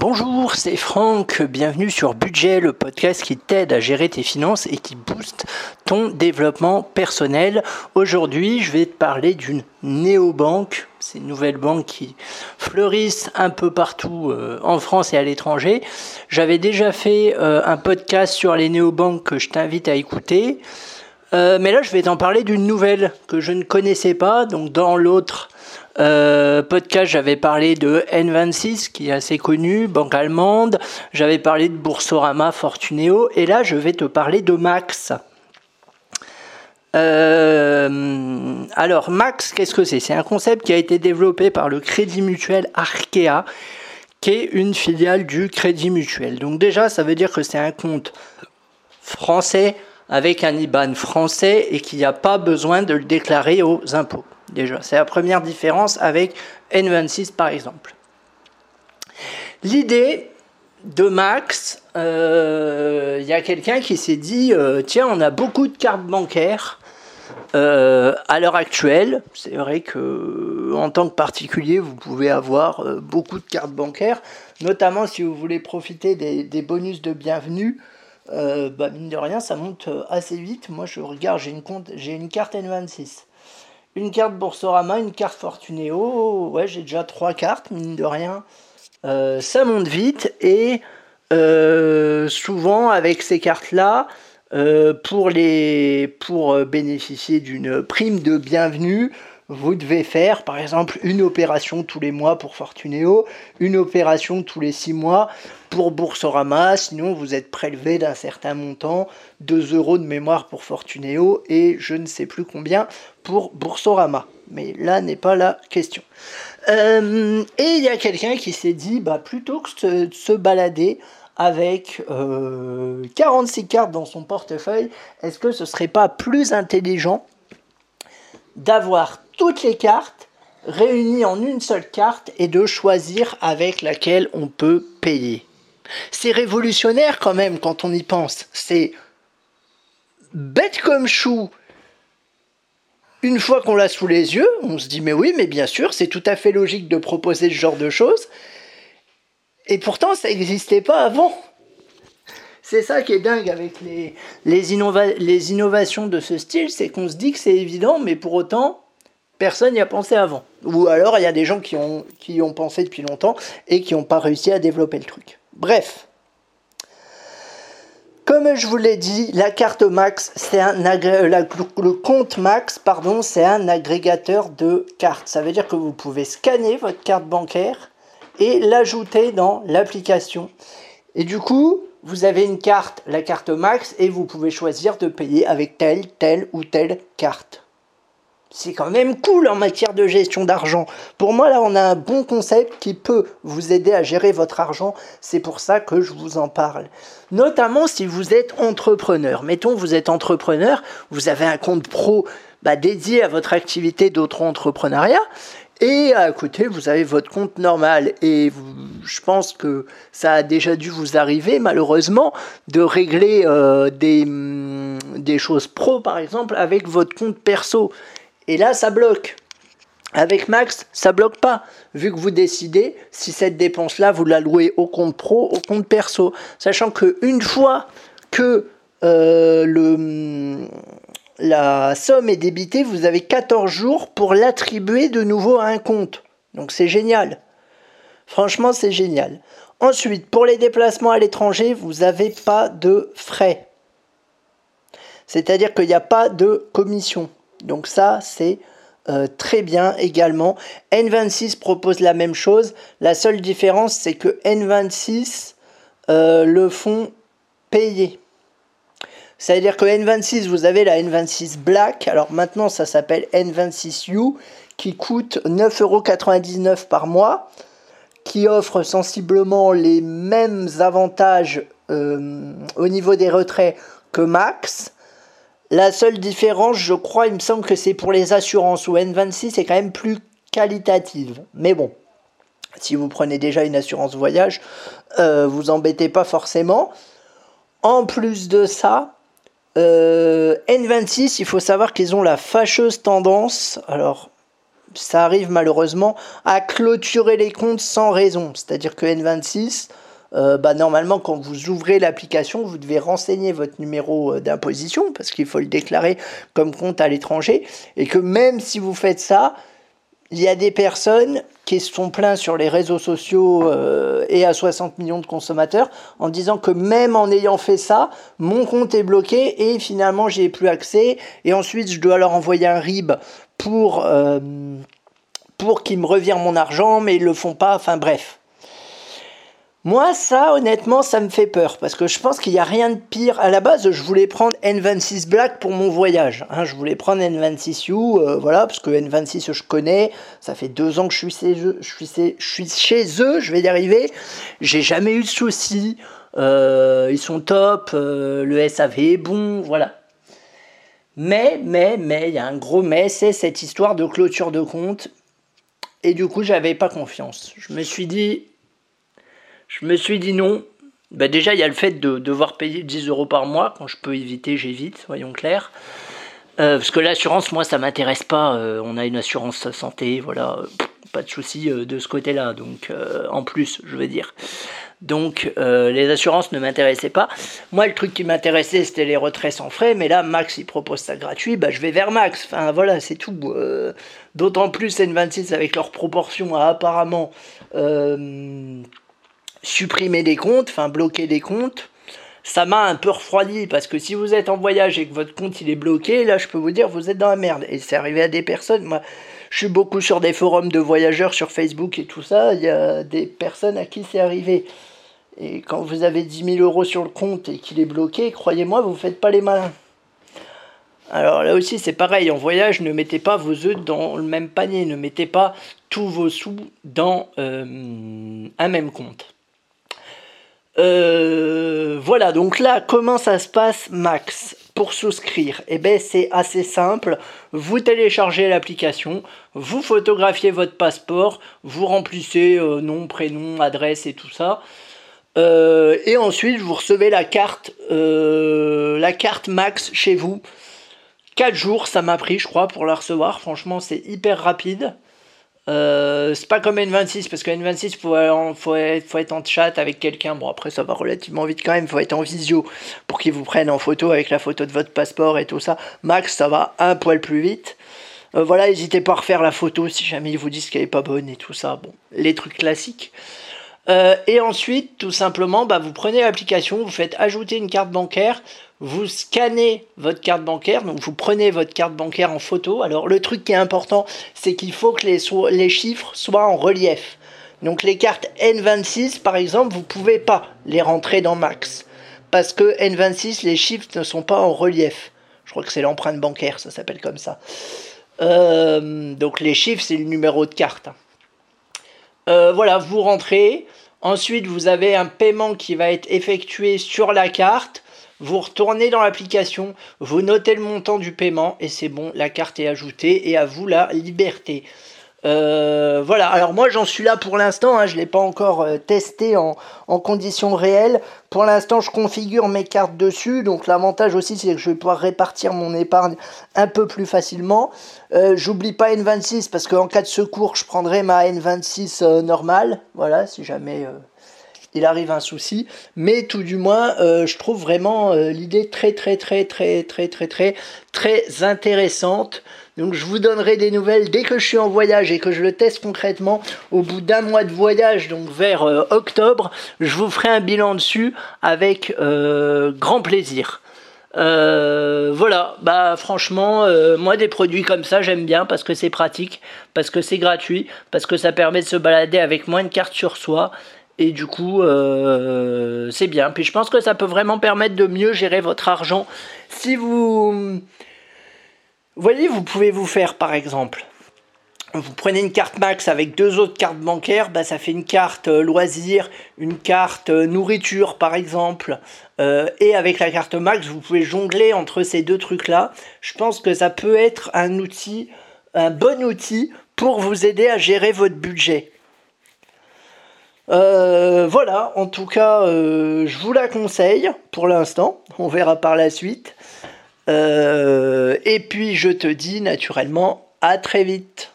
Bonjour, c'est Franck, bienvenue sur Budget, le podcast qui t'aide à gérer tes finances et qui booste ton développement personnel. Aujourd'hui, je vais te parler d'une néobanque, c'est une nouvelle banque qui fleurissent un peu partout euh, en France et à l'étranger. J'avais déjà fait euh, un podcast sur les néobanques que je t'invite à écouter. Euh, mais là, je vais t'en parler d'une nouvelle que je ne connaissais pas. Donc, dans l'autre euh, podcast, j'avais parlé de N26, qui est assez connu, banque allemande. J'avais parlé de Boursorama, Fortuneo. Et là, je vais te parler de Max. Euh, alors, Max, qu'est-ce que c'est? C'est un concept qui a été développé par le Crédit Mutuel Arkea, qui est une filiale du Crédit Mutuel. Donc déjà, ça veut dire que c'est un compte français avec un IBAN français et qu'il n'y a pas besoin de le déclarer aux impôts. Déjà, c'est la première différence avec N26 par exemple. L'idée de Max, il euh, y a quelqu'un qui s'est dit euh, tiens, on a beaucoup de cartes bancaires euh, à l'heure actuelle. C'est vrai que en tant que particulier, vous pouvez avoir beaucoup de cartes bancaires, notamment si vous voulez profiter des, bonus de bienvenue. Bah, mine de rien, ça monte assez vite. Moi, je regarde, j'ai une, compte, j'ai une carte N26 une carte Boursorama, une carte Fortunéo. Ouais, j'ai déjà trois cartes, mine de rien. Euh, ça monte vite et euh, souvent avec ces cartes-là, euh, pour, les, pour bénéficier d'une prime de bienvenue, vous devez faire par exemple une opération tous les mois pour Fortunéo, une opération tous les six mois pour Boursorama, sinon vous êtes prélevé d'un certain montant, 2 euros de mémoire pour Fortunéo et je ne sais plus combien pour Boursorama. Mais là n'est pas la question. Euh, et il y a quelqu'un qui s'est dit, bah, plutôt que de se, balader avec 46 euh, cartes dans son portefeuille, est-ce que ce serait pas plus intelligent d'avoir toutes les cartes réunies en une seule carte et de choisir avec laquelle on peut payer. C'est révolutionnaire quand même quand on y pense. C'est bête comme chou. Une fois qu'on l'a sous les yeux, on se dit mais oui, mais bien sûr, c'est tout à fait logique de proposer ce genre de choses. Et pourtant, ça n'existait pas avant. C'est ça qui est dingue avec les, les innovations de ce style, c'est qu'on se dit que c'est évident, mais pour autant, personne n'y a pensé avant. Ou alors il y a des gens qui ont, qui ont pensé depuis longtemps et qui n'ont pas réussi à développer le truc. Bref. Comme je vous l'ai dit, la carte Max, c'est un le compte Max, pardon, c'est un agrégateur de cartes. Ça veut dire que vous pouvez scanner votre carte bancaire et l'ajouter dans l'application. Et du coup, vous avez une carte, la carte Max, et vous pouvez choisir de payer avec telle, telle ou telle carte c'est quand même cool en matière de gestion d'argent. Pour moi, là, on a un bon concept qui peut vous aider à gérer votre argent. C'est pour ça que je vous en parle. Notamment si vous êtes entrepreneur. Mettons, vous êtes entrepreneur, vous avez un compte pro bah, dédié à votre activité d'auto-entrepreneuriat. Et à côté, vous avez votre compte normal. Et je pense que ça a déjà dû vous arriver, malheureusement, de régler euh, des, hum, des choses pro, par exemple, avec votre compte perso. Et là, ça bloque. Avec Max, ça bloque pas, vu que vous décidez si cette dépense-là, vous la louez au compte pro, au compte perso. Sachant qu'une fois que euh, la somme est débitée, vous avez 14 jours pour l'attribuer de nouveau à un compte. Donc c'est génial. Franchement, c'est génial. Ensuite, pour les déplacements à l'étranger, vous n'avez pas de frais. C'est-à-dire qu'il n'y a pas de commission. Donc ça, c'est euh, très bien également. N26 propose la même chose. La seule différence, c'est que N26 euh, le font payer. C'est-à-dire que N26, vous avez la N26 Black. Alors maintenant, ça s'appelle N26U, qui coûte 9,99€ par mois, qui offre sensiblement les mêmes avantages euh, au niveau des retraits que Max. La seule différence, je crois, il me semble que c'est pour les assurances, où N26 est quand même plus qualitative. Mais bon, si vous prenez déjà une assurance voyage, euh, vous embêtez pas forcément. En plus de ça, euh, N26, il faut savoir qu'ils ont la fâcheuse tendance, alors ça arrive malheureusement à clôturer les comptes sans raison. C'est-à-dire que N26, euh, bah, normalement, quand vous ouvrez l'application, vous devez renseigner votre numéro euh, d'imposition parce qu'il faut le déclarer comme compte à l'étranger. Et que même si vous faites ça, il y a des personnes qui se font plaints sur les réseaux sociaux euh, et à 60 millions de consommateurs en disant que même en ayant fait ça, mon compte est bloqué et finalement j'ai plus accès et ensuite je dois leur envoyer un RIB pour, pour qu'ils me revirent mon argent mais ils le font pas, enfin bref. Moi, ça, honnêtement, ça me fait peur parce que je pense qu'il n'y a rien de pire. À la base, je voulais prendre N26 Black pour mon voyage. Hein. je voulais prendre N26U, euh, voilà, parce que N26 je connais. Ça fait deux ans que je suis chez eux. Je vais y arriver. J'ai jamais eu de soucis. Euh, ils sont top. Euh, le SAV est bon, voilà. Mais, mais, mais, il y a un gros mais, c'est cette histoire de clôture de compte. Et du coup, j'avais pas confiance. Je me suis dit, je me suis dit non. Bah déjà, il y a le fait de devoir payer 10 euros par mois. Quand je peux éviter, j'évite, soyons clairs. Euh, parce que l'assurance, moi, ça m'intéresse pas. Euh, on a une assurance santé, voilà. pas de souci euh, de ce côté-là. Donc, en plus, je veux dire. Donc, les assurances ne m'intéressaient pas. Moi, le truc qui m'intéressait, c'était les retraits sans frais. Mais là, Max, il propose ça gratuit. Bah, je vais vers Max. Enfin, voilà, c'est tout. D'autant plus N26 avec leurs proportions apparemment supprimer des comptes, enfin bloquer des comptes, ça m'a un peu refroidi parce que si vous êtes en voyage et que votre compte il est bloqué, là je peux vous dire vous êtes dans la merde. Et c'est arrivé à des personnes, moi je suis beaucoup sur des forums de voyageurs sur Facebook et tout ça, il y a des personnes à qui c'est arrivé. Et quand vous avez 10 000 euros sur le compte et qu'il est bloqué, croyez-moi, vous ne faites pas les malins. Alors là aussi c'est pareil, en voyage, ne mettez pas vos œufs dans le même panier, ne mettez pas tous vos sous dans euh, un même compte. Euh, voilà, donc là, comment ça se passe, Max Pour souscrire, eh ben, c'est assez simple. Vous téléchargez l'application, vous photographiez votre passeport, vous remplissez euh, nom, prénom, adresse et tout ça. Euh, et ensuite, vous recevez la carte, la carte Max chez vous. 4 jours, ça m'a pris, je crois, pour la recevoir. Franchement, c'est hyper rapide. Euh, c'est pas comme N26 parce que N26 faut, faut, être, faut être en chat avec quelqu'un. Bon après ça va relativement vite quand même, faut être en visio pour qu'ils vous prennent en photo avec la photo de votre passeport et tout ça. Max ça va un poil plus vite. Euh, voilà, n'hésitez pas à refaire la photo si jamais ils vous disent qu'elle est pas bonne et tout ça. Bon, les trucs classiques. Euh, et ensuite, tout simplement, bah, vous prenez l'application, vous faites ajouter une carte bancaire, vous scannez votre carte bancaire, donc vous prenez votre carte bancaire en photo. Alors le truc qui est important, c'est qu'il faut que les, chiffres soient en relief. Donc les cartes N26, par exemple, vous ne pouvez pas les rentrer dans Max. Parce que N26, les chiffres ne sont pas en relief. Je crois que c'est l'empreinte bancaire, ça s'appelle comme ça. Euh, donc les chiffres, c'est le numéro de carte. Euh, voilà, vous rentrez. Ensuite, vous avez un paiement qui va être effectué sur la carte. Vous retournez dans l'application, vous notez le montant du paiement et c'est bon, la carte est ajoutée et à vous la liberté. Euh, voilà, alors moi j'en suis là pour l'instant, hein. je ne l'ai pas encore euh, testé en, en conditions réelles. Pour l'instant je configure mes cartes dessus, donc l'avantage aussi c'est que je vais pouvoir répartir mon épargne un peu plus facilement. Euh, j'oublie pas N26 parce qu'en cas de secours je prendrai ma N26 normale, voilà, si jamais il arrive un souci, mais tout du moins, je trouve vraiment l'idée très, très, très, très, très, très, très, très intéressante. Donc je vous donnerai des nouvelles dès que je suis en voyage et que je le teste concrètement. Au bout d'un mois de voyage, donc vers euh, octobre, je vous ferai un bilan dessus avec grand plaisir. voilà, bah franchement, moi des produits comme ça j'aime bien parce que c'est pratique, parce que c'est gratuit, parce que ça permet de se balader avec moins de cartes sur soi et du coup, euh, c'est bien. Puis je pense que ça peut vraiment permettre de mieux gérer votre argent. Si vous... Vous voyez, vous pouvez vous faire par exemple vous prenez une carte max avec deux autres cartes bancaires, bah, ça fait une carte euh, loisir, une carte euh, nourriture par exemple, et avec la carte max, vous pouvez jongler entre ces deux trucs-là. Je pense que ça peut être un outil, un bon outil pour vous aider à gérer votre budget. Euh, voilà, en tout cas, euh, je vous la conseille pour l'instant. On verra par la suite. Euh, et puis, je te dis naturellement à très vite.